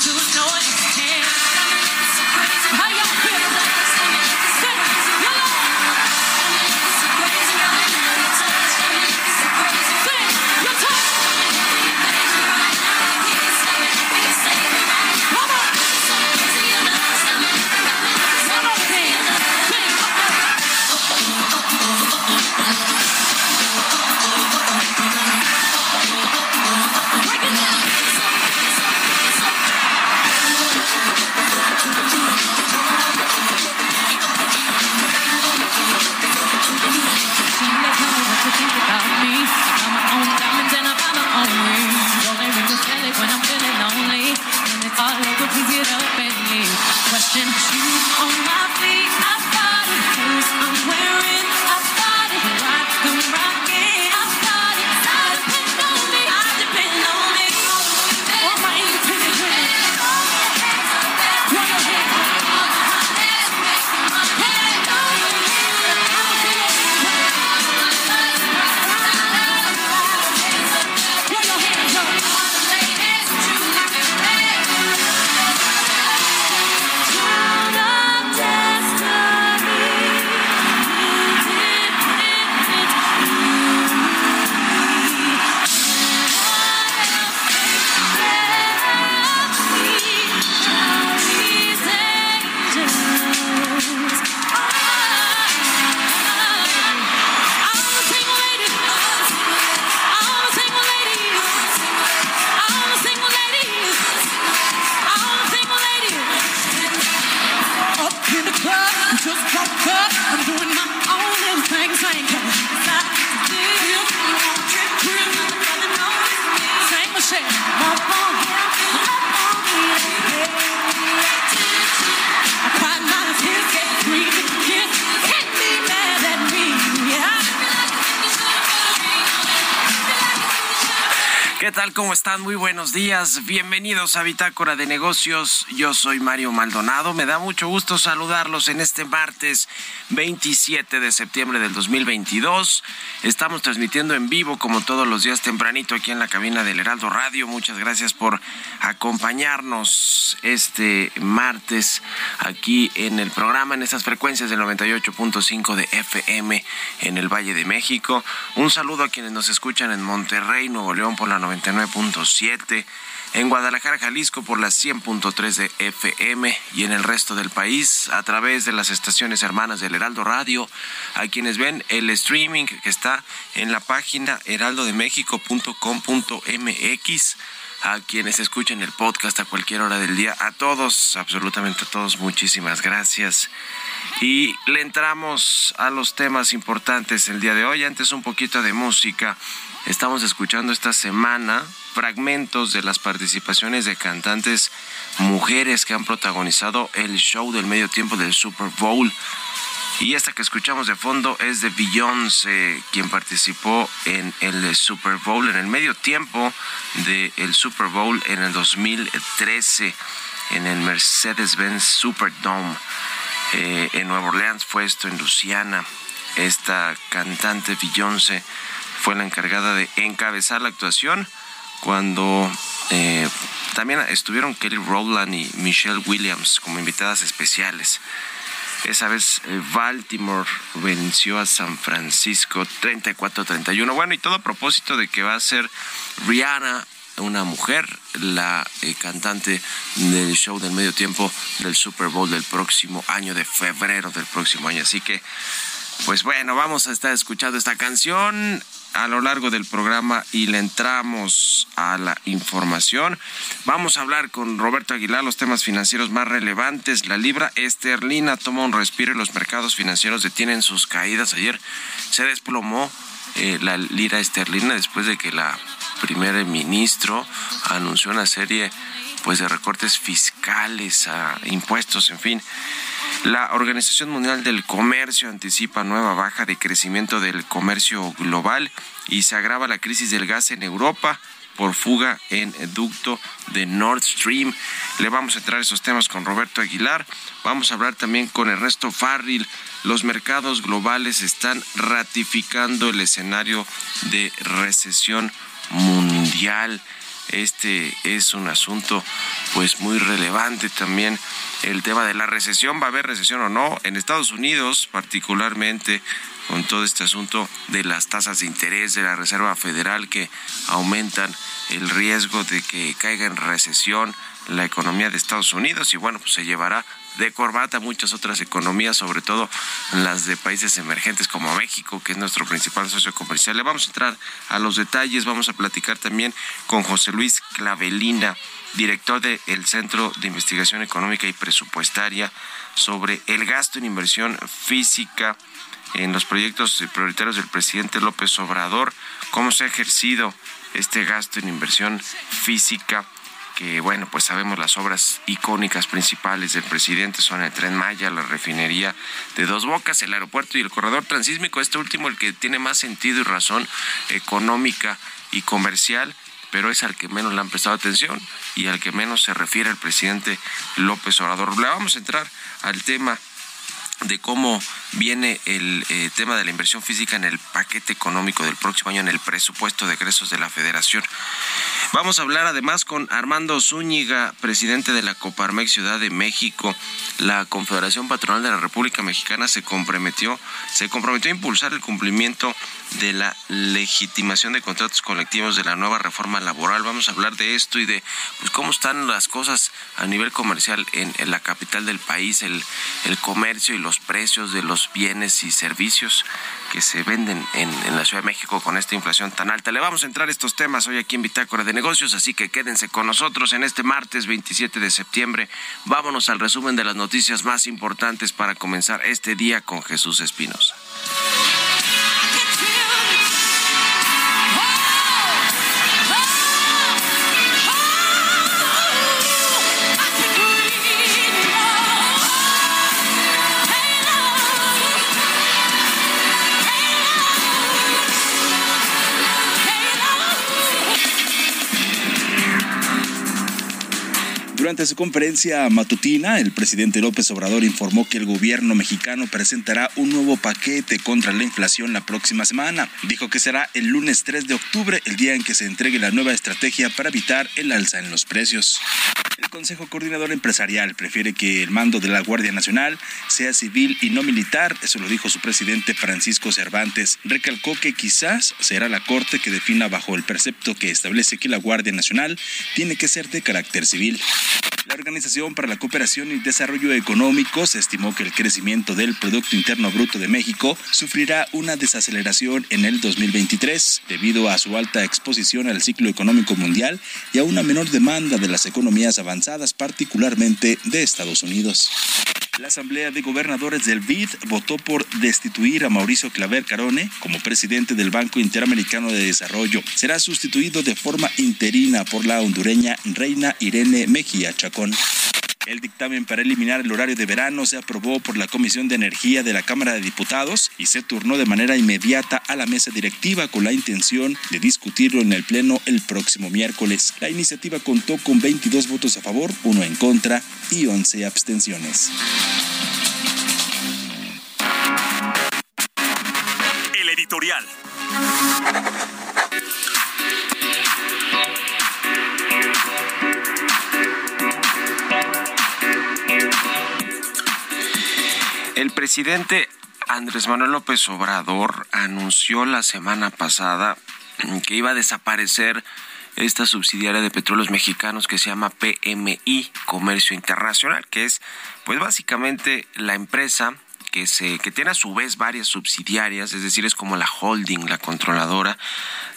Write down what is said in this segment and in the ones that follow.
Question ¿Cómo están? Muy buenos días. Bienvenidos a Bitácora de Negocios. Yo soy Mario Maldonado. Me da mucho gusto saludarlos en este martes 27 de septiembre del 2022. Estamos transmitiendo en vivo como todos los días tempranito aquí en la cabina del Heraldo Radio. Muchas gracias por acompañarnos este martes aquí en el programa, en estas frecuencias del 98.5 de FM en el Valle de México. Un saludo a quienes nos escuchan en Monterrey, Nuevo León por la 99.7, en Guadalajara, Jalisco por la 100.3 de FM y en el resto del país a través de las estaciones hermanas del Heraldo Radio, a quienes ven el streaming que está en la página heraldodemexico.com.mx a quienes escuchen el podcast a cualquier hora del día, a todos, absolutamente a todos, muchísimas gracias. Y le entramos a los temas importantes el día de hoy. Antes un poquito de música. Estamos escuchando esta semana fragmentos de las participaciones de cantantes mujeres que han protagonizado el show del medio tiempo del Super Bowl. Y esta que escuchamos de fondo es de Beyoncé, quien participó en el Super Bowl, en el medio tiempo del Super Bowl en el 2013, en el Mercedes-Benz Superdome. Eh, en Nueva Orleans fue esto, en Luciana. Esta cantante Beyoncé fue la encargada de encabezar la actuación cuando eh, también estuvieron Kelly Rowland y Michelle Williams como invitadas especiales. Esa vez eh, Baltimore venció a San Francisco 34-31. Bueno, y todo a propósito de que va a ser Rihanna, una mujer, la eh, cantante del show del medio tiempo del Super Bowl del próximo año, de febrero del próximo año. Así que, pues bueno, vamos a estar escuchando esta canción a lo largo del programa y le entramos a la información. Vamos a hablar con Roberto Aguilar los temas financieros más relevantes. La libra esterlina toma un respiro y los mercados financieros detienen sus caídas. Ayer se desplomó eh, la lira esterlina después de que la primer ministro anunció una serie pues de recortes fiscales a impuestos, en fin. La Organización Mundial del Comercio anticipa nueva baja de crecimiento del comercio global y se agrava la crisis del gas en Europa por fuga en ducto de Nord Stream. Le vamos a entrar esos temas con Roberto Aguilar. Vamos a hablar también con Ernesto Farril. Los mercados globales están ratificando el escenario de recesión mundial. Este es un asunto pues muy relevante también el tema de la recesión, va a haber recesión o no en Estados Unidos, particularmente con todo este asunto de las tasas de interés de la Reserva Federal que aumentan el riesgo de que caiga en recesión la economía de Estados Unidos y bueno, pues se llevará de corbata muchas otras economías, sobre todo las de países emergentes como México, que es nuestro principal socio comercial. Le vamos a entrar a los detalles, vamos a platicar también con José Luis Clavelina, director del Centro de Investigación Económica y Presupuestaria, sobre el gasto en inversión física en los proyectos prioritarios del presidente López Obrador, cómo se ha ejercido este gasto en inversión física que bueno, pues sabemos las obras icónicas principales del presidente son el Tren Maya, la refinería de Dos Bocas, el aeropuerto y el corredor transísmico, este último el que tiene más sentido y razón económica y comercial, pero es al que menos le han prestado atención y al que menos se refiere el presidente López Obrador. Le vamos a entrar al tema de cómo viene el eh, tema de la inversión física en el paquete económico del próximo año, en el presupuesto de egresos de la Federación. Vamos a hablar además con Armando Zúñiga, presidente de la Coparmex Ciudad de México. La Confederación Patronal de la República Mexicana se comprometió, se comprometió a impulsar el cumplimiento de la legitimación de contratos colectivos de la nueva reforma laboral. Vamos a hablar de esto y de pues, cómo están las cosas a nivel comercial en, la capital del país, el comercio y los precios de los bienes y servicios que se venden en, en, la Ciudad de México con esta inflación tan alta. Le vamos a entrar estos temas hoy aquí en Bitácora de Negocios, así que quédense con nosotros en este martes 27 de septiembre. Vámonos al resumen de las noticias más importantes para comenzar este día con Jesús Espinosa. Durante su conferencia matutina, el presidente López Obrador informó que el gobierno mexicano presentará un nuevo paquete contra la inflación la próxima semana. Dijo que será el lunes 3 de octubre, el día en que se entregue la nueva estrategia para evitar el alza en los precios. El Consejo Coordinador Empresarial prefiere que el mando de la Guardia Nacional sea civil y no militar, eso lo dijo su presidente Francisco Cervantes. Recalcó que quizás será la Corte que defina bajo el precepto que establece que la Guardia Nacional tiene que ser de carácter civil. La Organización para la Cooperación y Desarrollo Económico se estimó que el crecimiento del Producto Interno Bruto de México sufrirá una desaceleración en el 2023 debido a su alta exposición al ciclo económico mundial y a una menor demanda de las economías avanzadas, particularmente de Estados Unidos. La Asamblea de Gobernadores del BID votó por destituir a Mauricio Claver Carone como presidente del Banco Interamericano de Desarrollo. Será sustituido de forma interina por la hondureña Reina Irene Mejía Chacón. El dictamen para eliminar el horario de verano se aprobó por la Comisión de Energía de la Cámara de Diputados y se turnó de manera inmediata a la mesa directiva con la intención de discutirlo en el Pleno el próximo miércoles. La iniciativa contó con 22 votos a favor, uno en contra y 11 abstenciones. El editorial. El presidente Andrés Manuel López Obrador anunció la semana pasada que iba a desaparecer esta subsidiaria de petróleos mexicanos que se llama PMI Comercio Internacional, que es pues básicamente la empresa que se que tiene a su vez varias subsidiarias, es decir, es como la holding, la controladora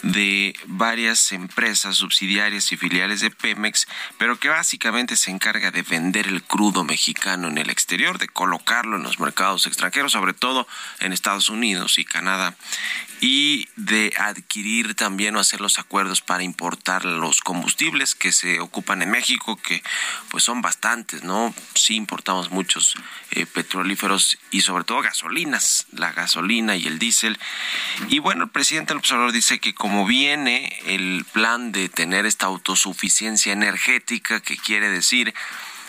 de varias empresas subsidiarias y filiales de Pemex, pero que básicamente se encarga de vender el crudo mexicano en el exterior, de colocarlo en los mercados extranjeros, sobre todo en Estados Unidos y Canadá, y de adquirir también o hacer los acuerdos para importar los combustibles que se ocupan en México, que pues son bastantes, ¿no? Sí importamos muchos eh, petrolíferos y sobre todo gasolinas, la gasolina y el diésel. Y bueno, el presidente observador dice que como viene el plan de tener esta autosuficiencia energética, que quiere decir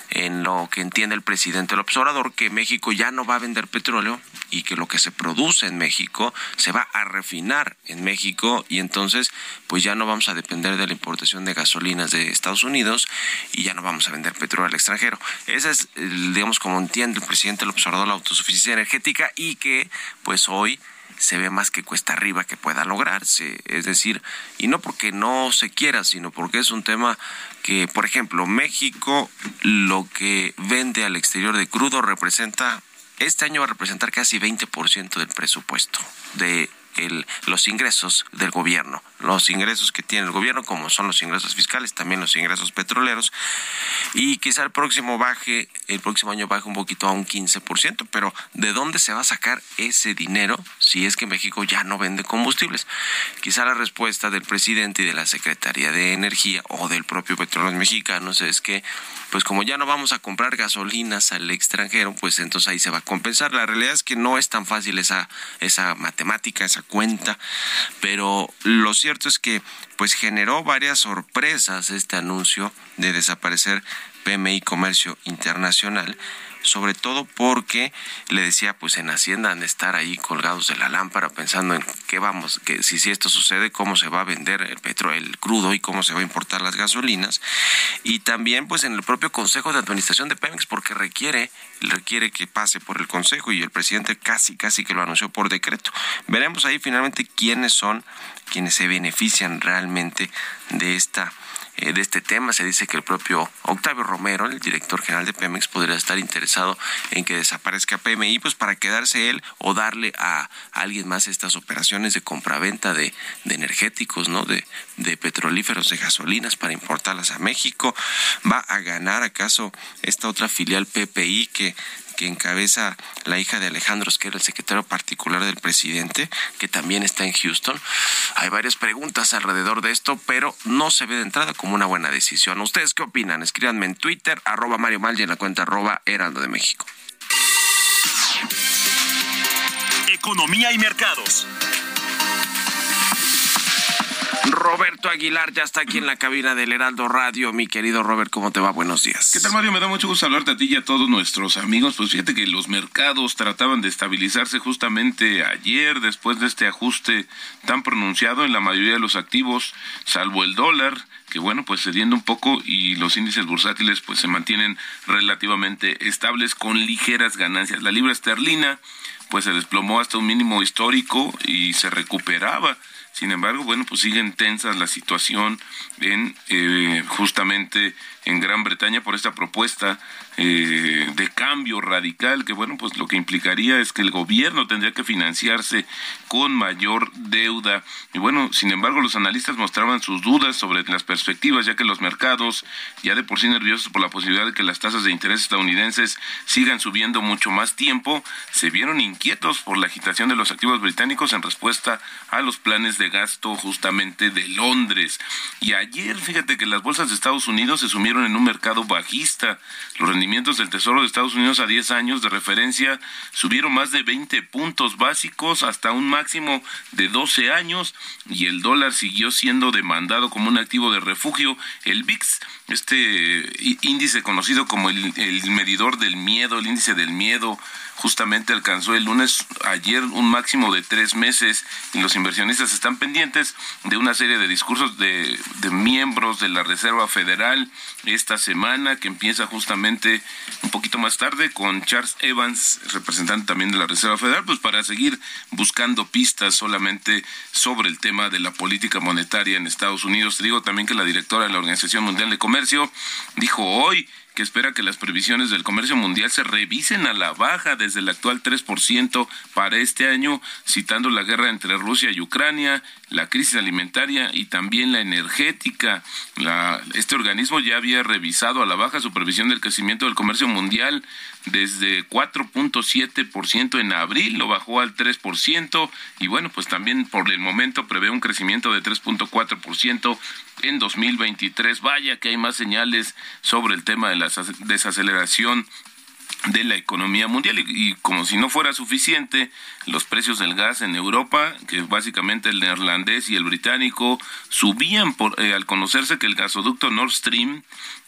en lo que entiende el presidente del observador, que México ya no va a vender petróleo y que lo que se produce en México se va a refinar en México y entonces pues ya no vamos a depender de la importación de gasolinas de Estados Unidos y ya no vamos a vender petróleo al extranjero. Esa es, digamos, como entiende el presidente del observador la autosuficiencia energética y que pues hoy se ve más que cuesta arriba que pueda lograrse. Es decir, y no porque no se quiera, sino porque es un tema que, por ejemplo, México lo que vende al exterior de crudo representa, este año va a representar casi 20% del presupuesto de el, los ingresos del gobierno, los ingresos que tiene el gobierno, como son los ingresos fiscales, también los ingresos petroleros, y quizá el próximo baje, el próximo año baje un poquito a un 15%, pero ¿de dónde se va a sacar ese dinero si es que México ya no vende combustibles? Quizá la respuesta del presidente y de la Secretaría de Energía o del propio Petróleos Mexicanos es que pues como ya no vamos a comprar gasolinas al extranjero, pues entonces ahí se va a compensar. La realidad es que no es tan fácil esa, esa matemática, esa cuenta, pero lo cierto es que pues generó varias sorpresas este anuncio de desaparecer PMI Comercio Internacional sobre todo porque le decía pues en Hacienda han de estar ahí colgados de la lámpara pensando en qué vamos, que si, si esto sucede, cómo se va a vender el petróleo, el crudo y cómo se va a importar las gasolinas y también pues en el propio Consejo de Administración de Pemex porque requiere requiere que pase por el Consejo y el presidente casi casi que lo anunció por decreto. Veremos ahí finalmente quiénes son quienes se benefician realmente de esta de este tema. Se dice que el propio Octavio Romero, el director general de Pemex, podría estar interesado en que desaparezca PMI, pues para quedarse él o darle a, alguien más estas operaciones de compraventa de, de energéticos, ¿no? De, de petrolíferos, de gasolinas para importarlas a México. ¿Va a ganar acaso esta otra filial PPI que que encabeza la hija de Alejandro Esquer, el secretario particular del presidente, que también está en Houston. Hay varias preguntas alrededor de esto, pero no se ve de entrada como una buena decisión. ¿Ustedes qué opinan? Escríbanme en Twitter, arroba Mario Mal y en la cuenta arroba Heraldo de México. Economía y mercados. Roberto Aguilar ya está aquí en la cabina del Heraldo Radio. Mi querido Robert, ¿cómo te va? Buenos días. ¿Qué tal, Mario? Me da mucho gusto hablarte a ti y a todos nuestros amigos. Pues fíjate que los mercados trataban de estabilizarse justamente ayer después de este ajuste tan pronunciado en la mayoría de los activos, salvo el dólar que bueno, pues cediendo un poco y los índices bursátiles pues se mantienen relativamente estables con ligeras ganancias. La libra esterlina pues se desplomó hasta un mínimo histórico y se recuperaba. Sin embargo, bueno, pues sigue tensa la situación en eh, justamente en Gran Bretaña por esta propuesta eh, de cambio radical que bueno pues lo que implicaría es que el gobierno tendría que financiarse con mayor deuda y bueno sin embargo los analistas mostraban sus dudas sobre las perspectivas ya que los mercados ya de por sí nerviosos por la posibilidad de que las tasas de interés estadounidenses sigan subiendo mucho más tiempo se vieron inquietos por la agitación de los activos británicos en respuesta a los planes de gasto justamente de Londres y ayer fíjate que las bolsas de Estados Unidos se sumieron en un mercado bajista los rendimientos del Tesoro de Estados Unidos a 10 años de referencia subieron más de 20 puntos básicos hasta un máximo de 12 años y el dólar siguió siendo demandado como un activo de refugio. El VIX, este índice conocido como el, el medidor del miedo, el índice del miedo, justamente alcanzó el ayer un máximo de tres meses y los inversionistas están pendientes de una serie de discursos de, miembros de la Reserva Federal esta semana que empieza justamente un poquito más tarde con Charles Evans, representante también de la Reserva Federal, pues para seguir buscando pistas solamente sobre el tema de la política monetaria en Estados Unidos. Digo también que la directora de la Organización Mundial de Comercio dijo hoy que espera que las previsiones del comercio mundial se revisen a la baja desde el actual 3% para este año, citando la guerra entre Rusia y Ucrania, la crisis alimentaria y también la energética. La, este organismo ya había revisado a la baja su previsión del crecimiento del comercio mundial desde 4.7% en abril, lo bajó al 3% y bueno, pues también por el momento prevé un crecimiento de 3.4% en 2023. Vaya que hay más señales sobre el tema de la desaceleración de la economía mundial y, como si no fuera suficiente los precios del gas en Europa que básicamente el neerlandés y el británico subían por eh, al conocerse que el gasoducto Nord Stream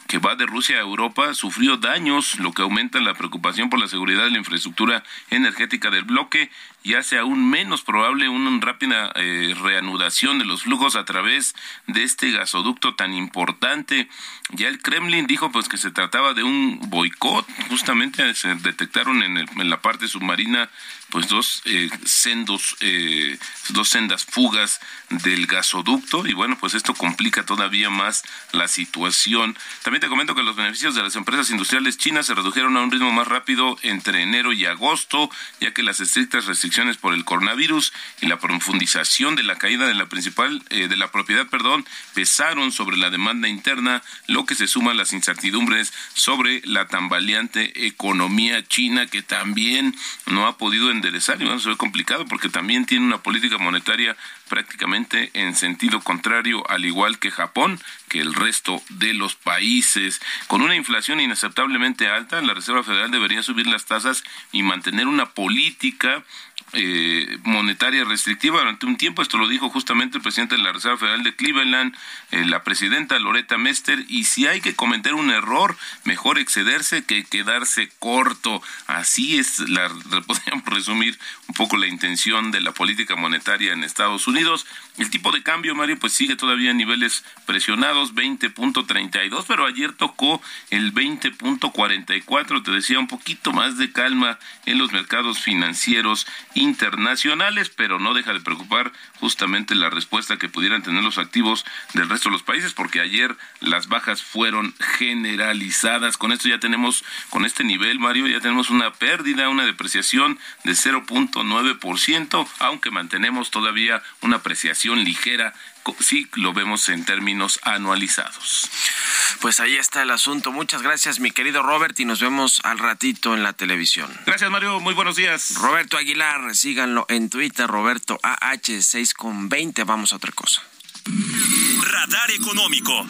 que va de Rusia a Europa sufrió daños, lo que aumenta la preocupación por la seguridad de la infraestructura energética del bloque y hace aún menos probable una rápida eh, reanudación de los flujos a través de este gasoducto tan importante. Ya el Kremlin dijo pues que se trataba de un boicot, justamente se detectaron en, el, en la parte submarina pues dos eh, sendos, eh, dos sendas fugas del gasoducto y bueno, pues esto complica todavía más la situación. También te comento que los beneficios de las empresas industriales chinas se redujeron a un ritmo más rápido entre enero y agosto, ya que las estrictas restricciones por el coronavirus y la profundización de la caída de la principal eh, de la propiedad, perdón, pesaron sobre la demanda interna, lo que se suma a las incertidumbres sobre la tambaleante economía china que también no ha podido enderezar y bueno, se ve complicado porque también tiene una política monetaria prácticamente en sentido contrario, al igual que Japón, que el resto de los países. Con una inflación inaceptablemente alta, la Reserva Federal debería subir las tasas y mantener una política eh, monetaria restrictiva durante un tiempo. Esto lo dijo justamente el presidente de la Reserva Federal de Cleveland, eh, la presidenta Loretta Mester. Y si hay que cometer un error, mejor excederse que quedarse corto. Así es, la, podríamos resumir un poco la intención de la política monetaria en Estados Unidos. El tipo de cambio, Mario, pues sigue todavía en niveles presionados, 20.32, pero ayer tocó el 20.44. Te decía un poquito más de calma en los mercados financieros internacionales, pero no deja de preocupar justamente la respuesta que pudieran tener los activos del resto de los países, porque ayer las bajas fueron generalizadas. Con esto ya tenemos, con este nivel, Mario, ya tenemos una pérdida, una depreciación de 0.9%, aunque mantenemos todavía una apreciación ligera si lo vemos en términos anualizados. Pues ahí está el asunto. Muchas gracias, mi querido Robert, y nos vemos al ratito en la televisión. Gracias, Mario. Muy buenos días. Roberto Aguilar, síganlo en Twitter, Roberto AH6 con 20. Vamos a otra cosa. Radar económico.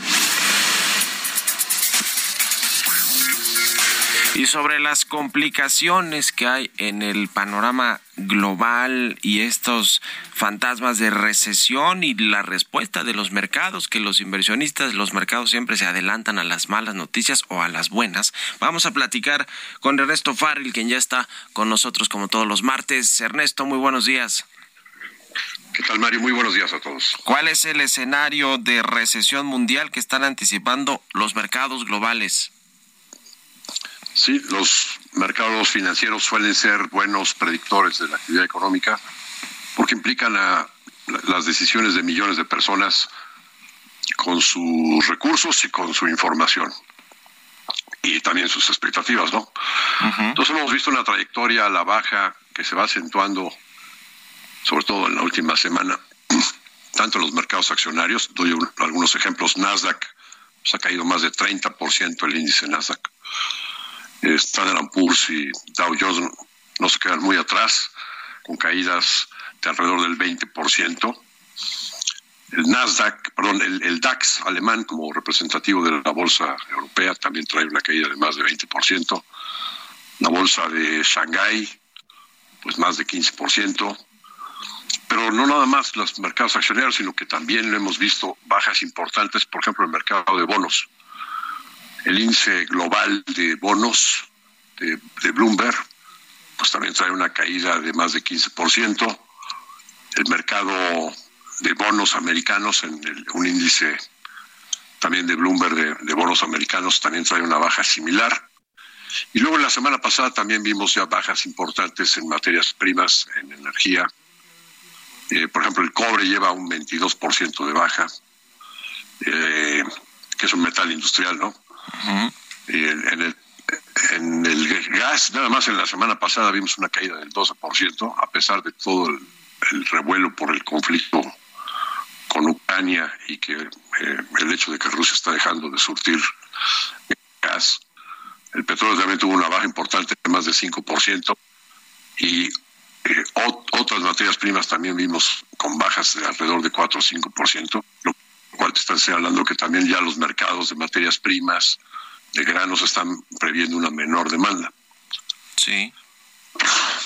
Y sobre las complicaciones que hay en el panorama global y estos fantasmas de recesión y la respuesta de los mercados, que los inversionistas, los mercados siempre se adelantan a las malas noticias o a las buenas. Vamos a platicar con Ernesto Farril, quien ya está con nosotros como todos los martes. Ernesto, muy buenos días. ¿Qué tal, Mario? Muy buenos días a todos. ¿Cuál es el escenario de recesión mundial que están anticipando los mercados globales? Sí, los mercados financieros suelen ser buenos predictores de la actividad económica porque implican a, las decisiones de millones de personas con sus recursos y con su información y también sus expectativas, ¿no? Entonces hemos visto una trayectoria a la baja que se va acentuando, sobre todo en la última semana, tanto en los mercados accionarios, doy un- algunos ejemplos, Nasdaq, se ha caído más de 30% el índice Nasdaq. Standard Poor's y Dow Jones no se quedan muy atrás, con caídas de alrededor del 20%. El Nasdaq, perdón, el, el DAX alemán como representativo de la bolsa europea también trae una caída de más de 20%. La bolsa de Shanghái, pues más de 15%. Pero no nada más los mercados accionarios, sino que también lo hemos visto bajas importantes, por ejemplo, el mercado de bonos. El índice global de bonos de, Bloomberg pues también trae una caída de más de 15%. El mercado de bonos americanos, en un índice también de Bloomberg de, de bonos americanos, también trae una baja similar. Y luego la semana pasada también vimos ya bajas importantes en materias primas, en energía. Eh, por ejemplo, el cobre lleva un 22% de baja, eh, que es un metal industrial, ¿no? Y en, el, en el gas, nada más en la semana pasada vimos una caída del 12%, a pesar de todo el, el revuelo por el conflicto con Ucrania y que eh, el hecho de que Rusia está dejando de surtir gas. El petróleo también tuvo una baja importante de más de 5% y eh, ot- otras materias primas también vimos con bajas de alrededor de 4 o 5%, lo te está señalando que también ya los mercados de materias primas, de granos, están previendo una menor demanda. Sí.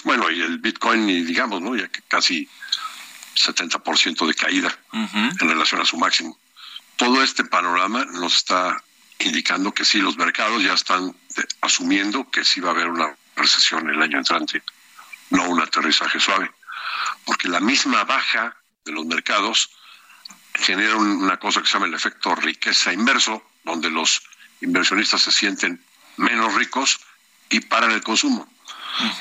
Bueno, y el Bitcoin, y digamos, ¿no? Ya que casi 70% de caída en relación a su máximo. Todo este panorama nos está indicando que sí, los mercados ya están asumiendo que sí va a haber una recesión el año entrante, no un aterrizaje suave. Porque la misma baja de los mercados genera un- una cosa que se llama el efecto riqueza inverso, donde los inversionistas se sienten menos ricos y paran el consumo.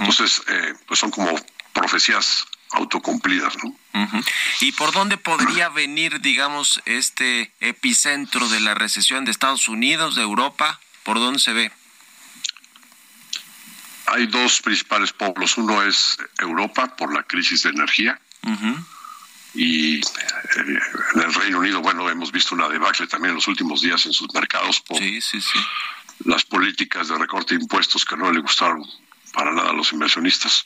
Entonces, eh, pues son como profecías autocumplidas, ¿no? Ujú. ¿Y por dónde podría venir, digamos, este epicentro de la recesión de Estados Unidos, de Europa? ¿Por dónde se ve? Hay dos principales pueblos. Uno es Europa por la crisis de energía y eh, en el Reino Unido, bueno, hemos visto una debacle también en los últimos días en sus mercados por las políticas de recorte de impuestos que no le gustaron para nada a los inversionistas.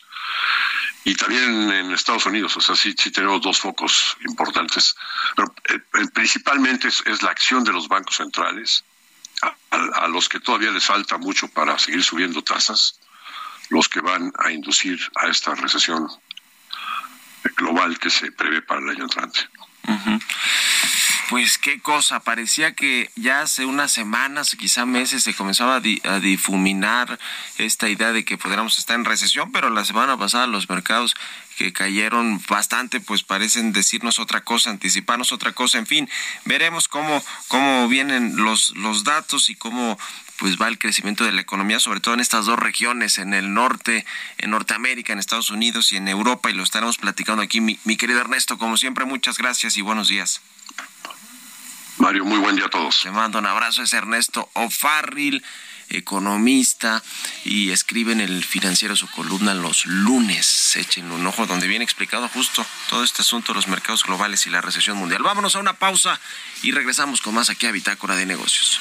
Y también en Estados Unidos, o sea, sí, sí tenemos dos focos importantes. Pero eh, eh, principalmente es, es la acción de los bancos centrales, a, a- a los que todavía les falta mucho para seguir subiendo tasas, los que van a inducir a esta recesión global que se prevé para el año entrante. Pues qué cosa, parecía que ya hace unas semanas, quizá meses, se comenzaba a, di- a difuminar esta idea de que podríamos estar en recesión, pero la semana pasada los mercados que cayeron bastante, pues parecen decirnos otra cosa, anticiparnos otra cosa, en fin, veremos cómo, cómo vienen los, los datos y cómo pues va el crecimiento de la economía, sobre todo en estas dos regiones, en el norte, en Norteamérica, en Estados Unidos y en Europa, y lo estaremos platicando aquí. Mi, mi querido Ernesto, como siempre, muchas gracias y buenos días. Mario, muy buen día a todos. Te mando un abrazo, es Ernesto O'Farrill, economista, y escribe en el financiero su columna los lunes. Echen un ojo donde viene explicado justo todo este asunto de los mercados globales y la recesión mundial. Vámonos a una pausa y regresamos con más aquí a Bitácora de Negocios.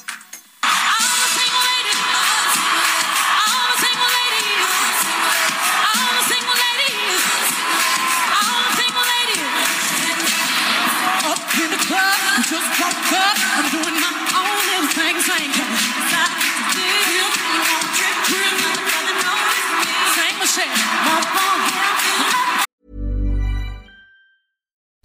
I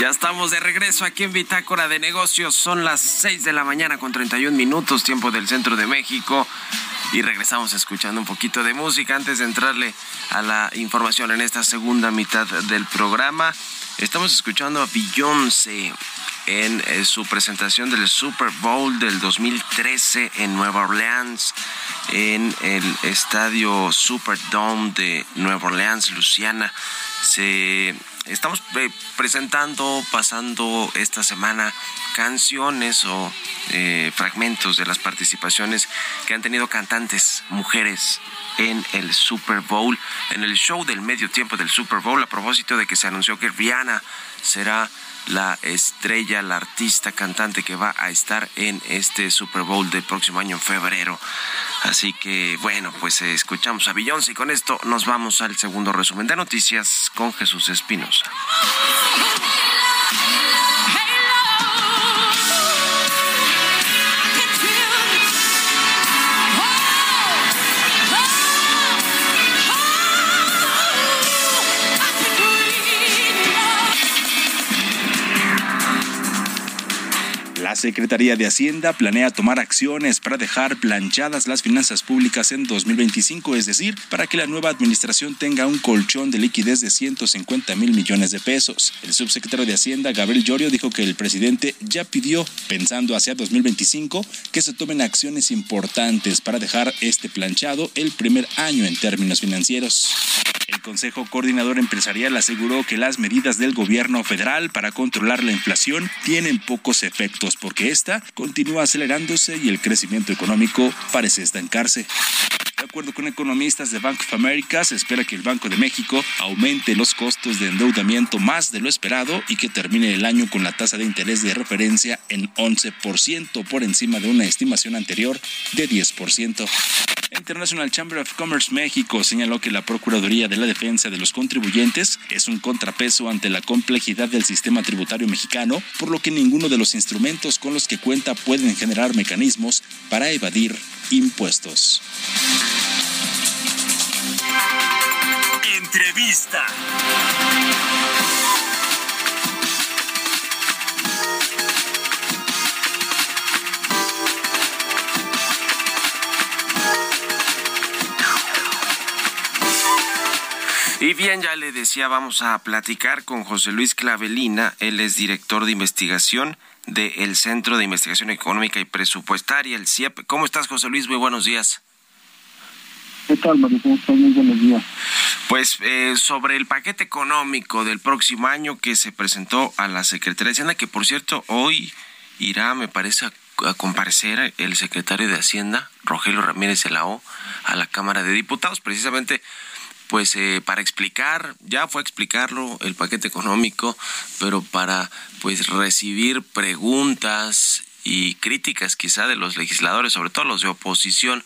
Ya estamos de regreso aquí en Bitácora de Negocios. Son las 6 de la mañana con 31 minutos, tiempo del centro de México. Y regresamos escuchando un poquito de música antes de entrarle a la información en esta segunda mitad del programa. Estamos escuchando a Beyoncé en eh, su presentación del Super Bowl del 2013 en Nueva Orleans, en el estadio Superdome de Nueva Orleans, Luciana. Se estamos eh, presentando, pasando esta semana canciones o eh, fragmentos de las participaciones que han tenido cantantes mujeres en el Super Bowl, en el show del medio tiempo del Super Bowl, a propósito de que se anunció que Rihanna será la estrella, la artista cantante que va a estar en este Super Bowl del próximo año en febrero. Así que bueno, pues eh, escuchamos a Beyoncé y con esto nos vamos al segundo resumen de noticias con Jesús Espinosa. La Secretaría de Hacienda planea tomar acciones para dejar planchadas las finanzas públicas en 2025, es decir, para que la nueva administración tenga un colchón de liquidez de 150 mil millones de pesos. El subsecretario de Hacienda, Gabriel Llorio, dijo que el presidente ya pidió, pensando hacia 2025, que se tomen acciones importantes para dejar este planchado el primer año en términos financieros. El Consejo Coordinador Empresarial aseguró que las medidas del gobierno federal para controlar la inflación tienen pocos efectos porque esta continúa acelerándose y el crecimiento económico parece estancarse. De acuerdo con economistas de Bank of America, se espera que el Banco de México aumente los costos de endeudamiento más de lo esperado y que termine el año con la tasa de interés de referencia en 11% por encima de una estimación anterior de 10%. International Chamber of Commerce México señaló que la Procuraduría de la Defensa de los Contribuyentes es un contrapeso ante la complejidad del sistema tributario mexicano, por lo que ninguno de los instrumentos con los que cuenta pueden generar mecanismos para evadir impuestos. Entrevista. Y bien, ya le decía, vamos a platicar con José Luis Clavelina, él es director de investigación del Centro de Investigación Económica y Presupuestaria, el CIEP. ¿Cómo estás, José Luis? Muy buenos días. ¿Qué tal, María? ¿Cómo? Muy buenos días. Pues eh, sobre el paquete económico del próximo año que se presentó a la Secretaría de Hacienda, que por cierto hoy irá, me parece, a, comparecer el secretario de Hacienda, Rogelio Ramírez de a la Cámara de Diputados, precisamente pues eh, para explicar, ya fue a explicarlo el paquete económico, pero para pues recibir preguntas y críticas quizá de los legisladores, sobre todo los de oposición,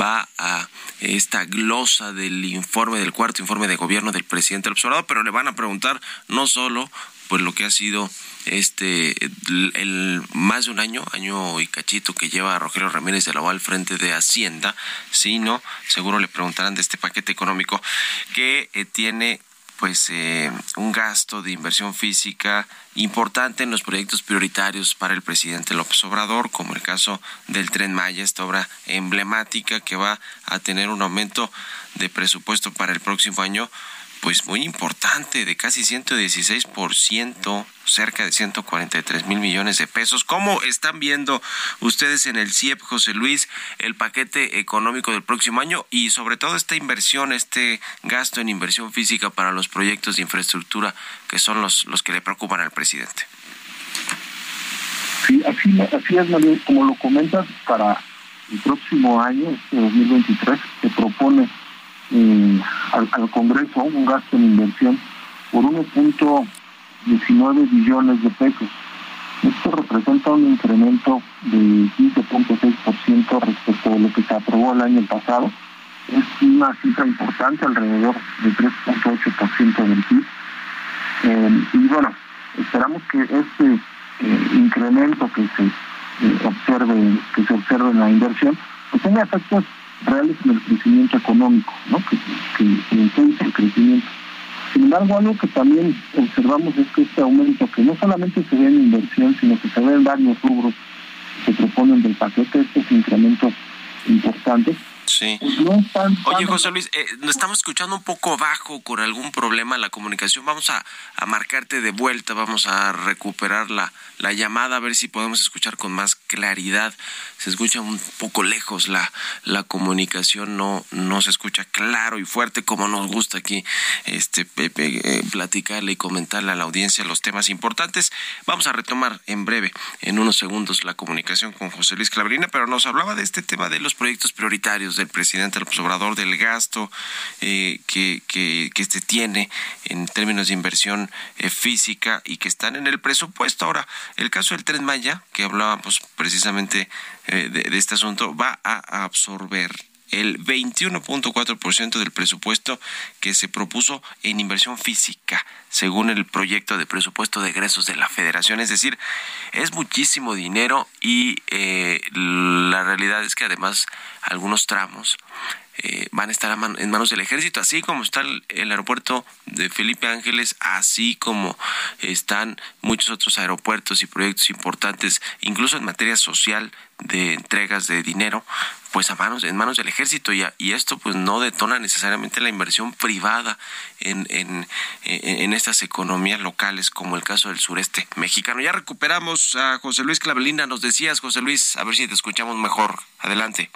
va a esta glosa del informe, del cuarto informe de gobierno del presidente observador, pero le van a preguntar no solo pues lo que ha sido este el, más de un año, año y cachito que lleva Rogelio Ramírez de la al frente de Hacienda, sino seguro le preguntarán de este paquete económico que eh, tiene pues eh, un gasto de inversión física importante en los proyectos prioritarios para el presidente López Obrador, como el caso del Tren Maya, esta obra emblemática que va a tener un aumento de presupuesto para el próximo año pues muy importante, de casi 116%, cerca de 143 mil millones de pesos. ¿Cómo están viendo ustedes en el CIEP, José Luis, el paquete económico del próximo año y sobre todo esta inversión, este gasto en inversión física para los proyectos de infraestructura que son los, los que le preocupan al presidente? Sí, así, así es. Como lo comentas, para el próximo año, este 2023, se propone eh, al, Congreso un gasto en inversión por 1.19 billones de pesos. Esto representa un incremento de 15.6% respecto a lo que se aprobó el año pasado. Es una cifra importante, alrededor de 3.8% del PIB. Eh, y bueno, esperamos que este eh, incremento que se eh, observe que se observe en la inversión pues tenga efectos reales en el crecimiento económico, ¿no? que, impulse el crecimiento. Sin embargo, algo que también observamos es que este aumento, que no solamente se ve en inversión, sino que se ve en varios rubros que se proponen del paquete, estos incrementos importantes, Sí. pues no están... Oye, José Luis, eh, nos estamos escuchando un poco bajo con algún problema en la comunicación. Vamos a, a marcarte de vuelta, vamos a recuperar la, la llamada, a ver si podemos escuchar con más claridad. Se escucha un poco lejos la, la comunicación, no, no se escucha claro y fuerte como nos gusta aquí este, Pepe, eh, platicarle y comentarle a la audiencia los temas importantes. Vamos a retomar en breve, en unos segundos, la comunicación con José Luis Claverina, pero nos hablaba de este tema de los proyectos prioritarios del presidente López Obrador, del gasto eh, que, que, que este tiene en términos de inversión eh, física y que están en el presupuesto. Ahora, el caso del Tren Maya, que hablábamos precisamente eh, de este asunto, va a absorber el 21.4% del presupuesto que se propuso en inversión física, según el proyecto de presupuesto de egresos de la Federación. Es decir, es muchísimo dinero y eh, la realidad es que además algunos tramos eh, van a estar man- en manos del ejército, así como está el, aeropuerto de Felipe Ángeles, así como están muchos otros aeropuertos y proyectos importantes, incluso en materia social de entregas de dinero, pues a manos, en manos del ejército y, y esto pues no detona necesariamente la inversión privada en, en, en estas economías locales como el caso del sureste mexicano. Ya recuperamos a José Luis Clavelina, nos decías José Luis, a ver si te escuchamos mejor. Adelante.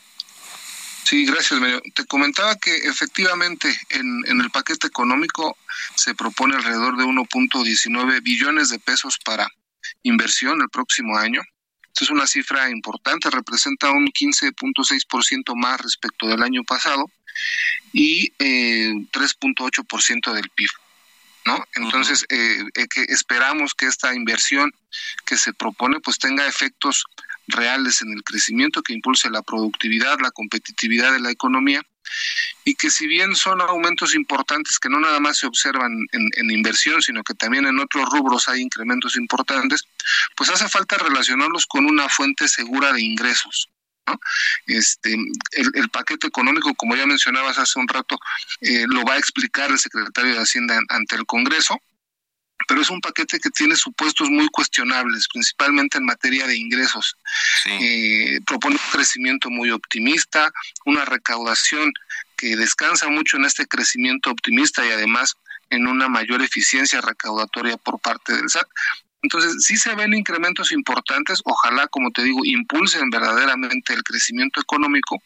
Sí, gracias, Mario. Te comentaba que efectivamente en, en el paquete económico se propone alrededor de 1.19 billones de pesos para inversión el próximo año. Esto es una cifra importante, representa un 15.6% más respecto del año pasado y eh, 3.8% del PIB. ¿no? Entonces, eh, eh, que esperamos que esta inversión que se propone pues tenga efectos reales en el crecimiento, que impulse la productividad, la competitividad de la economía y que si bien son aumentos importantes que no nada más se observan en, en inversión, sino que también en otros rubros hay incrementos importantes, pues hace falta relacionarlos con una fuente segura de ingresos. ¿no? Este, el, el paquete económico, como ya mencionabas hace un rato, eh, lo va a explicar el secretario de Hacienda an- ante el Congreso, pero es un paquete que tiene supuestos muy cuestionables, principalmente en materia de ingresos. Eh, propone un crecimiento muy optimista, una recaudación que descansa mucho en este crecimiento optimista y además en una mayor eficiencia recaudatoria por parte del SAT. Entonces, sí se ven incrementos importantes, ojalá, como te digo, impulsen verdaderamente el crecimiento económico,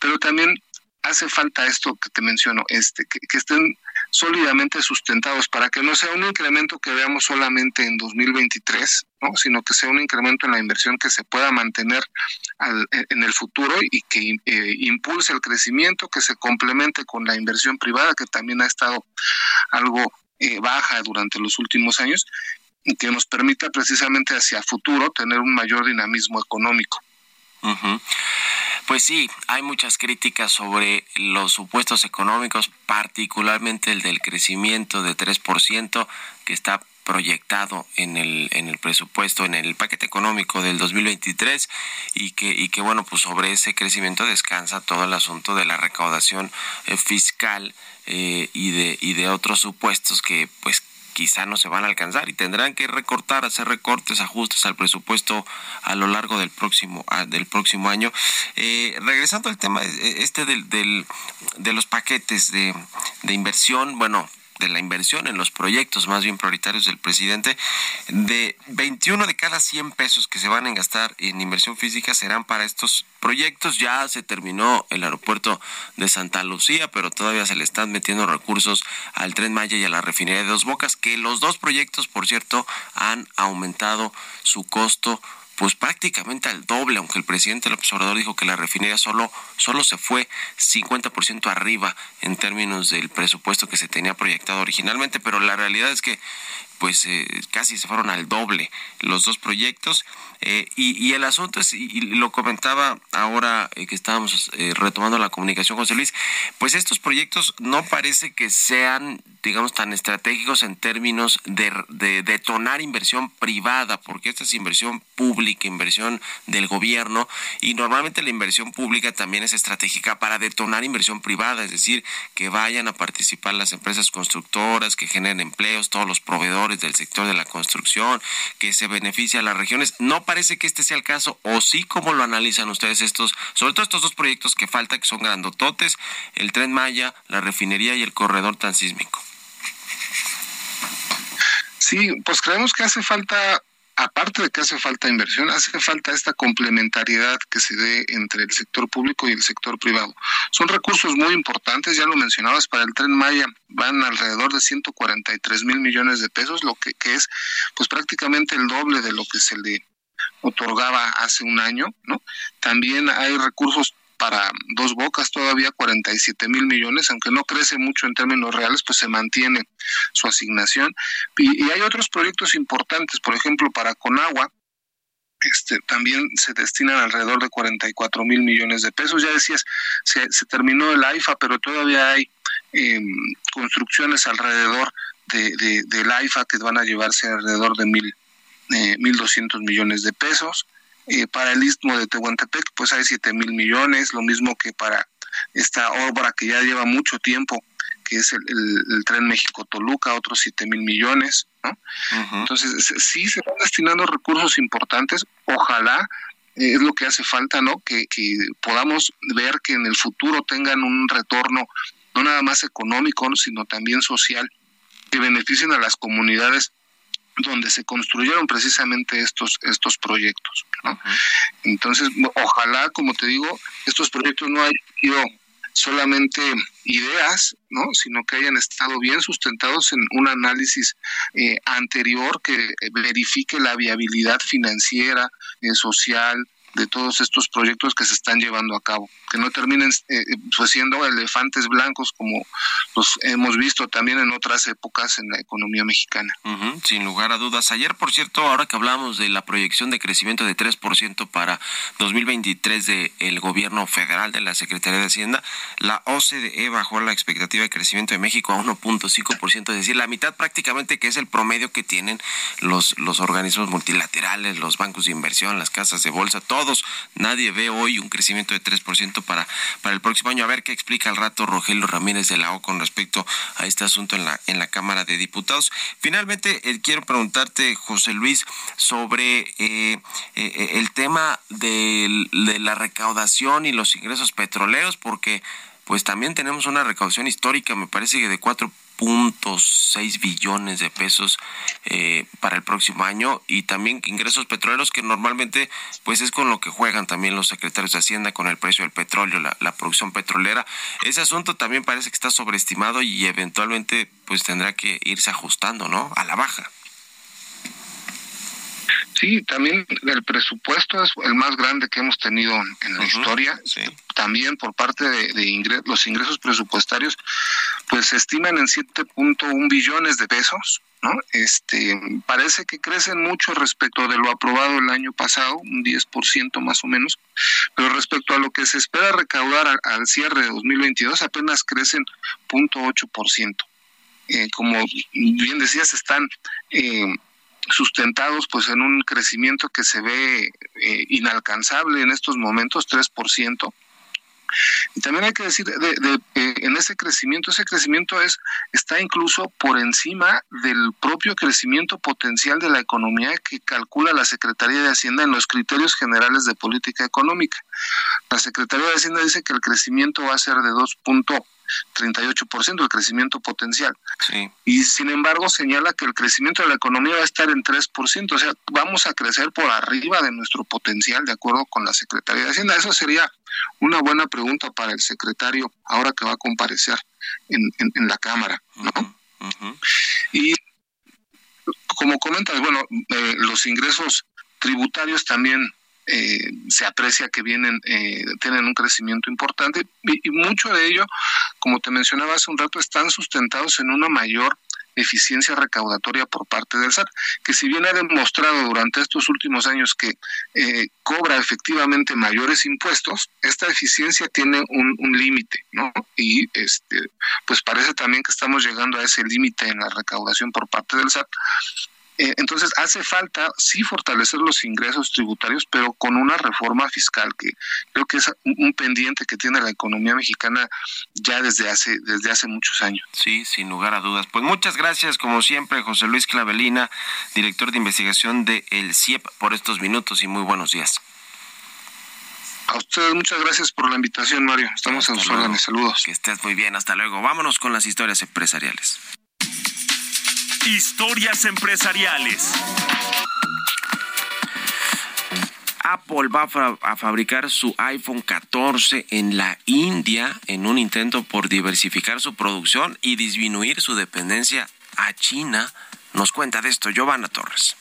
pero también hace falta esto que te menciono, este, que, que estén sólidamente sustentados para que no sea un incremento que veamos solamente en 2023, ¿no? sino que sea un incremento en la inversión que se pueda mantener al- en el futuro y que eh, impulse el crecimiento, que se complemente con la inversión privada, que también ha estado algo eh, baja durante los últimos años, y que nos permita precisamente hacia futuro tener un mayor dinamismo económico. Pues sí, hay muchas críticas sobre los supuestos económicos, particularmente el del crecimiento de 3% que está proyectado en el en el presupuesto en el paquete económico del 2023 y que y que bueno pues sobre ese crecimiento descansa todo el asunto de la recaudación eh, fiscal eh, y de y de otros supuestos que pues quizá no se van a alcanzar y tendrán que recortar, hacer recortes, ajustes al presupuesto a lo largo del próximo a- del próximo año. Eh, regresando al tema eh, este del, del- de los paquetes de, de inversión, bueno, de la inversión en los proyectos más bien prioritarios del presidente, de 21 de cada 100 pesos que se van a gastar en inversión física serán para estos proyectos. Ya se terminó el aeropuerto de Santa Lucía, pero todavía se le están metiendo recursos al Tren Maya y a la refinería de Dos Bocas, que los dos proyectos, por cierto, han aumentado su costo pues prácticamente al doble, aunque el presidente López Obrador dijo que la refinería solo, solo se fue 50% arriba en términos del presupuesto que se tenía proyectado originalmente, pero la realidad es que pues eh, casi se fueron al doble los dos proyectos. Eh, y, el asunto es, y, lo comentaba ahora eh, que estábamos retomando la comunicación, José Luis, pues estos proyectos no parece que sean, digamos, tan estratégicos en términos de, de detonar inversión privada, porque esta es inversión pública, inversión del gobierno, y normalmente la inversión pública también es estratégica para detonar inversión privada, es decir, que vayan a participar las empresas constructoras, que generen empleos, todos los proveedores del sector de la construcción, que se beneficia a las regiones. No parece que este sea el caso, o sí, ¿cómo lo analizan ustedes estos, sobre todo estos dos proyectos que falta, que son grandototes, el tren Maya, la refinería y el corredor transísmico? Sí, pues creemos que hace falta aparte de que hace falta inversión, hace falta esta complementariedad que se dé entre el sector público y el sector privado. Son recursos muy importantes, ya lo mencionabas, para el tren Maya van alrededor de 143 mil millones de pesos, lo que, que es pues prácticamente el doble de lo que se le otorgaba hace un año, ¿no? También hay recursos para dos bocas todavía 47 mil millones, aunque no crece mucho en términos reales, pues se mantiene su asignación. Y, hay otros proyectos importantes, por ejemplo, para Conagua, este, también se destinan alrededor de 44 mil millones de pesos. Ya decías, se, terminó el AIFA, pero todavía hay em, construcciones alrededor de, del AIFA que van a llevarse alrededor de mil, eh, 1.200 millones de pesos. Eh, para el istmo de Tehuantepec, pues hay 7 mil millones, lo mismo que para esta obra que ya lleva mucho tiempo, que es el, tren México-Toluca, otros 7 mil millones. ¿no? Entonces, sí se van destinando recursos importantes, ojalá eh, es lo que hace falta, ¿no? Que, que podamos ver que en el futuro tengan un retorno no nada más económico, sino también social, que beneficien a las comunidades donde se construyeron precisamente estos estos proyectos. Entonces, ojalá, como te digo, estos proyectos no hayan sido solamente ideas, ¿no? sino que hayan estado bien sustentados en un análisis eh, anterior que verifique la viabilidad financiera, eh, social, de todos estos proyectos que se están llevando a cabo, que no terminen eh, pues siendo elefantes blancos como los hemos visto también en otras épocas en la economía mexicana. sin lugar a dudas. Ayer, por cierto, ahora que hablamos de la proyección de crecimiento de 3% para 2023 del gobierno federal de la Secretaría de Hacienda, la OCDE bajó la expectativa de crecimiento de México a 1.5%, es decir, la mitad prácticamente que es el promedio que tienen los, los organismos multilaterales, los bancos de inversión, las casas de bolsa, todo todos. Nadie ve hoy un crecimiento de 3% para, para el próximo año. A ver qué explica al rato Rogelio Ramírez de la O con respecto a este asunto en la, en la Cámara de Diputados. Finalmente, eh, quiero preguntarte, José Luis, sobre eh, eh, el tema de la recaudación y los ingresos petroleros, porque pues también tenemos una recaudación histórica, me parece que de cuatro seis billones de pesos eh, para el próximo año y también ingresos petroleros que normalmente pues es con lo que juegan también los secretarios de Hacienda con el precio del petróleo, la, la producción petrolera. Ese asunto también parece que está sobreestimado y eventualmente pues tendrá que irse ajustando, ¿no? A la baja. Sí, también el presupuesto es el más grande que hemos tenido en la historia. También por parte de, los ingresos presupuestarios, pues se estiman en 7.1 billones de pesos. ¿no? Este, parece que crecen mucho respecto de lo aprobado el año pasado, un 10% más o menos, pero respecto a lo que se espera recaudar al, cierre de 2022 apenas crecen 0.8%. Eh, como bien decías, están eh, sustentados pues en un crecimiento que se ve eh, inalcanzable en estos momentos, 3%. Y también hay que decir, de, en ese crecimiento, ese crecimiento es está incluso por encima del propio crecimiento potencial de la economía que calcula la Secretaría de Hacienda en los criterios generales de política económica. La Secretaría de Hacienda dice que el crecimiento va a ser de 2.1 38% el crecimiento potencial. Y sin embargo señala que el crecimiento de la economía va a estar en 3%, o sea, vamos a crecer por arriba de nuestro potencial de acuerdo con la Secretaría de Hacienda. Eso sería una buena pregunta para el secretario ahora que va a comparecer en, en, la Cámara. Y como comentas, bueno, eh, los ingresos tributarios también eh, se aprecia que vienen, eh, tienen un crecimiento importante y, mucho de ello, como te mencionaba hace un rato, están sustentados en una mayor eficiencia recaudatoria por parte del SAT, que si bien ha demostrado durante estos últimos años que eh, cobra efectivamente mayores impuestos, esta eficiencia tiene un, un límite, ¿no? Y este, pues parece también que estamos llegando a ese límite en la recaudación por parte del SAT. Eh, entonces hace falta sí fortalecer los ingresos tributarios, pero con una reforma fiscal que creo que es un pendiente que tiene la economía mexicana ya desde hace desde hace muchos años. Sí, sin lugar a dudas. Pues muchas gracias, como siempre, José Luis Clavelina, director de investigación de El CIEP, por estos minutos y muy buenos días. A ustedes muchas gracias por la invitación, Mario. Estamos a sus órdenes. Saludos. Que estés muy bien, hasta luego. Vámonos con las historias empresariales. Historias empresariales. Apple va a, fa- a fabricar su iPhone 14 en la India en un intento por diversificar su producción y disminuir su dependencia a China. Nos cuenta de esto Giovanna Torres.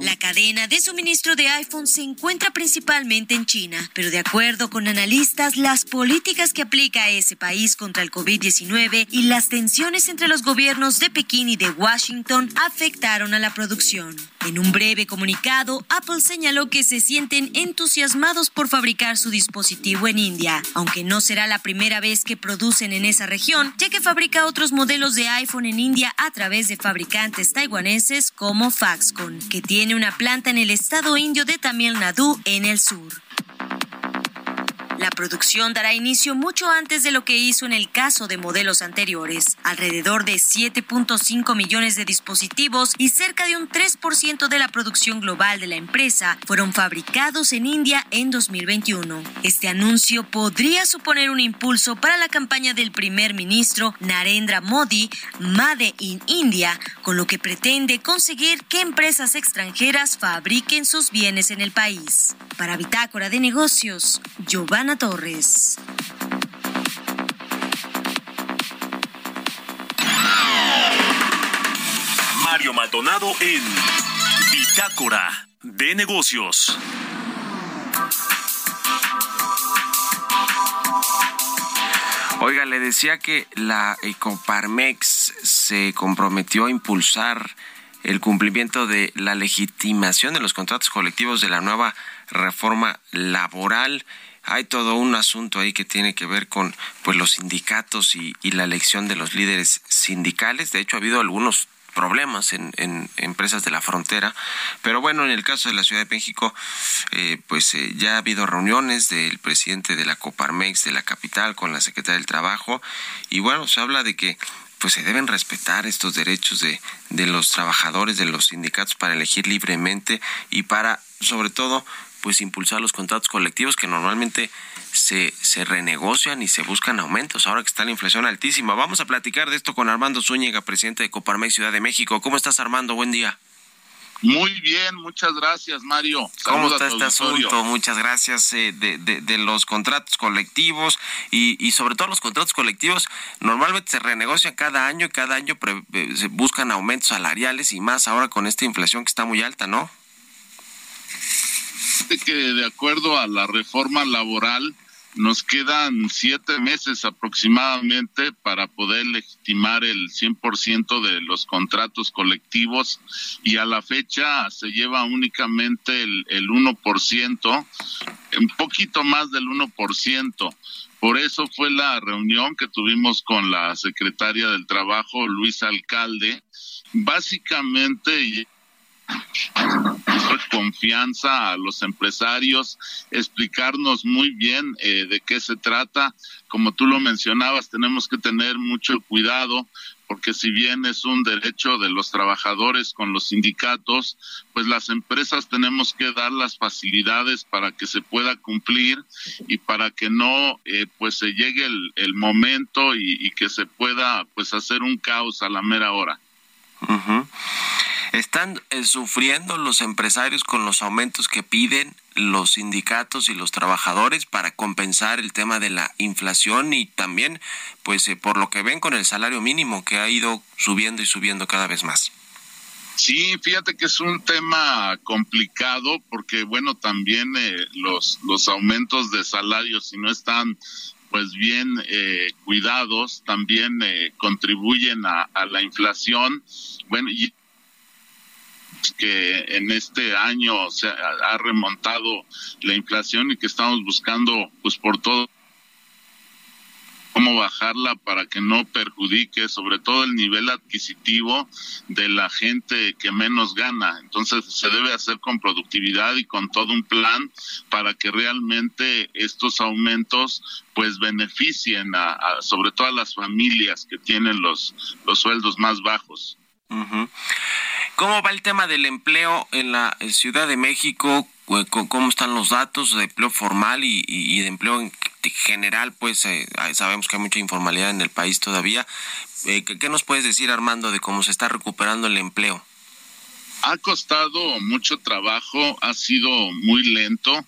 La cadena de suministro de iPhone se encuentra principalmente en China, pero de acuerdo con analistas, las políticas que aplica ese país contra el COVID-19 y las tensiones entre los gobiernos de Pekín y de Washington afectaron a la producción. En un breve comunicado, Apple señaló que se sienten entusiasmados por fabricar su dispositivo en India, aunque no será la primera vez que producen en esa región, ya que fabrica otros modelos de iPhone en India a través de fabricantes taiwaneses como Foxconn, que tiene una planta en el estado indio de Tamil Nadu en el sur. La producción dará inicio mucho antes de lo que hizo en el caso de modelos anteriores. Alrededor de 7.5 millones de dispositivos y cerca de un 3% de la producción global de la empresa fueron fabricados en India en 2021. Este anuncio podría suponer un impulso para la campaña del primer ministro Narendra Modi, Made in India, con lo que pretende conseguir que empresas extranjeras fabriquen sus bienes en el país. Para Bitácora de Negocios, Giovanna Torres. Mario Maldonado en Bitácora de Negocios. Oiga, le decía que la Ecoparmex se comprometió a impulsar el cumplimiento de la legitimación de los contratos colectivos de la nueva reforma laboral. Hay todo un asunto ahí que tiene que ver con pues los sindicatos y, y la elección de los líderes sindicales. De hecho, ha habido algunos problemas en, en empresas de la frontera. Pero bueno, en el caso de la Ciudad de México, eh, pues eh, ya ha habido reuniones del presidente de la Coparmex de la capital con la secretaria del Trabajo y bueno, se habla de que pues se deben respetar estos derechos de, de los trabajadores, de los sindicatos para elegir libremente y para, sobre todo, pues impulsar los contratos colectivos que normalmente se, se renegocian y se buscan aumentos ahora que está la inflación altísima. Vamos a platicar de esto con Armando Zúñiga, presidente de Coparmex Ciudad de México. ¿Cómo estás, Armando? Buen día. Muy bien, muchas gracias, Mario. ¿Cómo Saluda está este asunto? Muchas gracias eh, de, de, de los contratos colectivos y, y sobre todo los contratos colectivos normalmente se renegocian cada año y cada año pre- eh, se buscan aumentos salariales y más ahora con esta inflación que está muy alta, ¿no? Que de acuerdo a la reforma laboral nos quedan siete meses aproximadamente para poder legitimar el 100% de los contratos colectivos y a la fecha se lleva únicamente el, el 1%, un poquito más del 1%. Por eso fue la reunión que tuvimos con la secretaria del Trabajo, Luis Alcalde. Básicamente confianza a los empresarios, explicarnos muy bien eh, de qué se trata. Como tú lo mencionabas, tenemos que tener mucho cuidado porque si bien es un derecho de los trabajadores con los sindicatos, pues las empresas tenemos que dar las facilidades para que se pueda cumplir y para que no eh, pues se llegue el, momento y, que se pueda pues hacer un caos a la mera hora. Ujú. ¿Están eh, sufriendo los empresarios con los aumentos que piden los sindicatos y los trabajadores para compensar el tema de la inflación y también, pues, eh, por lo que ven con el salario mínimo que ha ido subiendo y subiendo cada vez más? Sí, fíjate que es un tema complicado porque, bueno, también eh, los, los aumentos de salarios, si no están pues bien eh, cuidados también eh, contribuyen a, a, la inflación. Bueno, y que en este año se ha, remontado la inflación y que estamos buscando pues por todo cómo bajarla para que no perjudique sobre todo el nivel adquisitivo de la gente que menos gana. Entonces se debe hacer con productividad y con todo un plan para que realmente estos aumentos pues beneficien a, sobre todo a las familias que tienen los, los sueldos más bajos. Uh. ¿Cómo va el tema del empleo en la Ciudad de México? ¿Cómo están los datos de empleo formal y, y de empleo en general? Pues eh, sabemos que hay mucha informalidad en el país todavía. Eh, ¿Qué nos puedes decir, Armando, de cómo se está recuperando el empleo? Ha costado mucho trabajo, ha sido muy lento.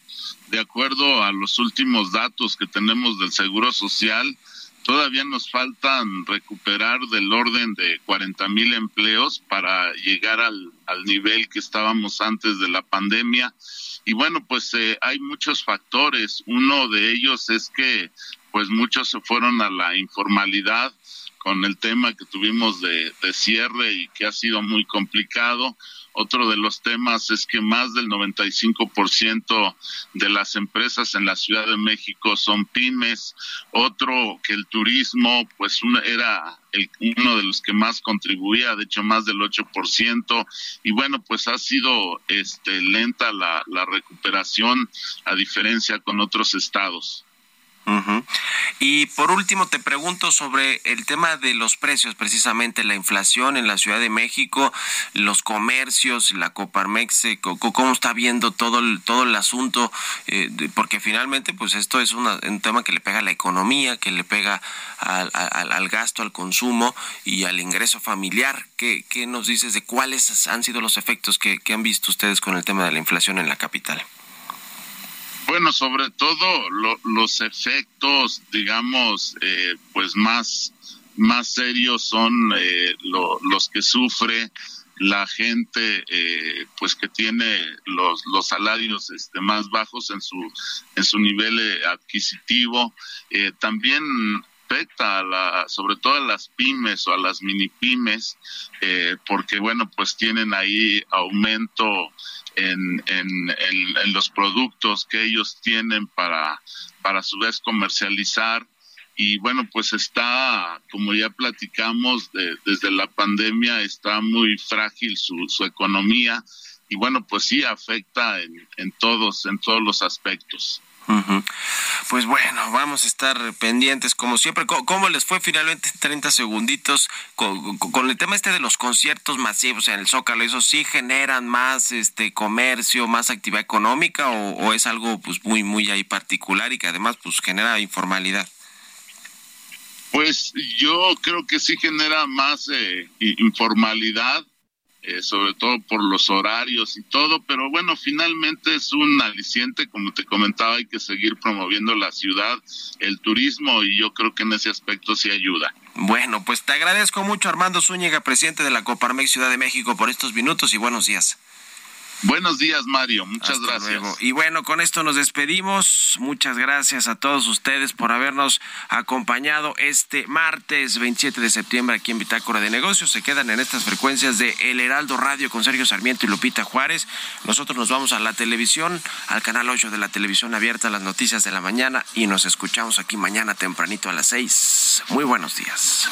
De acuerdo a los últimos datos que tenemos del Seguro Social, todavía nos faltan recuperar del orden de 40 mil empleos para llegar al, al, nivel que estábamos antes de la pandemia. Y bueno, pues eh, hay muchos factores. Uno de ellos es que pues muchos se fueron a la informalidad con el tema que tuvimos de, cierre y que ha sido muy complicado. Otro de los temas es que más del 95% de las empresas en la Ciudad de México son pymes. Otro que el turismo, pues era el, uno de los que más contribuía, de hecho más del 8%. Y bueno, pues ha sido este, lenta la, la recuperación a diferencia con otros estados. Y por último te pregunto sobre el tema de los precios, precisamente la inflación en la Ciudad de México, los comercios, la Coparmex, cómo está viendo todo el, todo el asunto, eh, porque finalmente pues esto es una, un tema que le pega a la economía, que le pega al, al, gasto, al consumo y al ingreso familiar. ¿Qué, ¿Qué, nos dices de cuáles han sido los efectos que han visto ustedes con el tema de la inflación en la capital? Bueno, sobre todo lo, los efectos, digamos, eh, pues más, más serios son eh, lo, los que sufre la gente, eh, pues que tiene los, los salarios este, más bajos en su, en su nivel adquisitivo. también afecta a la, sobre todo a las pymes o a las mini pymes, porque bueno, pues tienen ahí aumento en, en, en, en, los productos que ellos tienen para, para su vez comercializar. Y bueno, pues está, como ya platicamos, de, desde la pandemia está muy frágil su, su economía y bueno, pues sí afecta en, en todos, en todos los aspectos. Pues bueno, vamos a estar pendientes como siempre. ¿Cómo, les fue finalmente 30 segunditos con, el tema este de los conciertos masivos en el Zócalo? ¿Eso sí generan más este comercio, más actividad económica o, o es algo pues muy muy ahí particular y que además pues genera informalidad? Pues yo creo que sí genera más eh, informalidad eh, sobre todo por los horarios y todo, pero bueno, finalmente es un aliciente, como te comentaba, hay que seguir promoviendo la ciudad, el turismo y yo creo que en ese aspecto sí ayuda. Bueno, pues te agradezco mucho Armando Zúñiga, presidente de la Coparmex Ciudad de México, por estos minutos y buenos días. Buenos días, Mario. Muchas Hasta gracias. Luego. Y bueno, con esto nos despedimos. Muchas gracias a todos ustedes por habernos acompañado este martes 27 de septiembre aquí en Bitácora de Negocios. Se quedan en estas frecuencias de El Heraldo Radio con Sergio Sarmiento y Lupita Juárez. Nosotros nos vamos a la televisión, al canal 8 de la televisión abierta, las noticias de la mañana y nos escuchamos aquí mañana tempranito a las 6. Muy buenos días.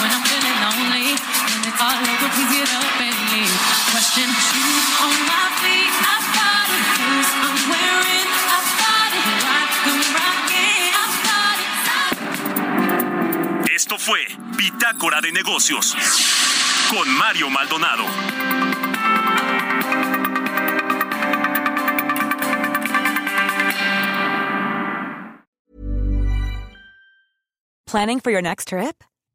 When I'm feeling lonely. And it's all over, please get up and leave. Question shoes on my feet. I started clothes I'm wearing. I started rock and rocking. I started. Esto fue Bitácora de Negocios con Mario Maldonado. Planning for your next trip?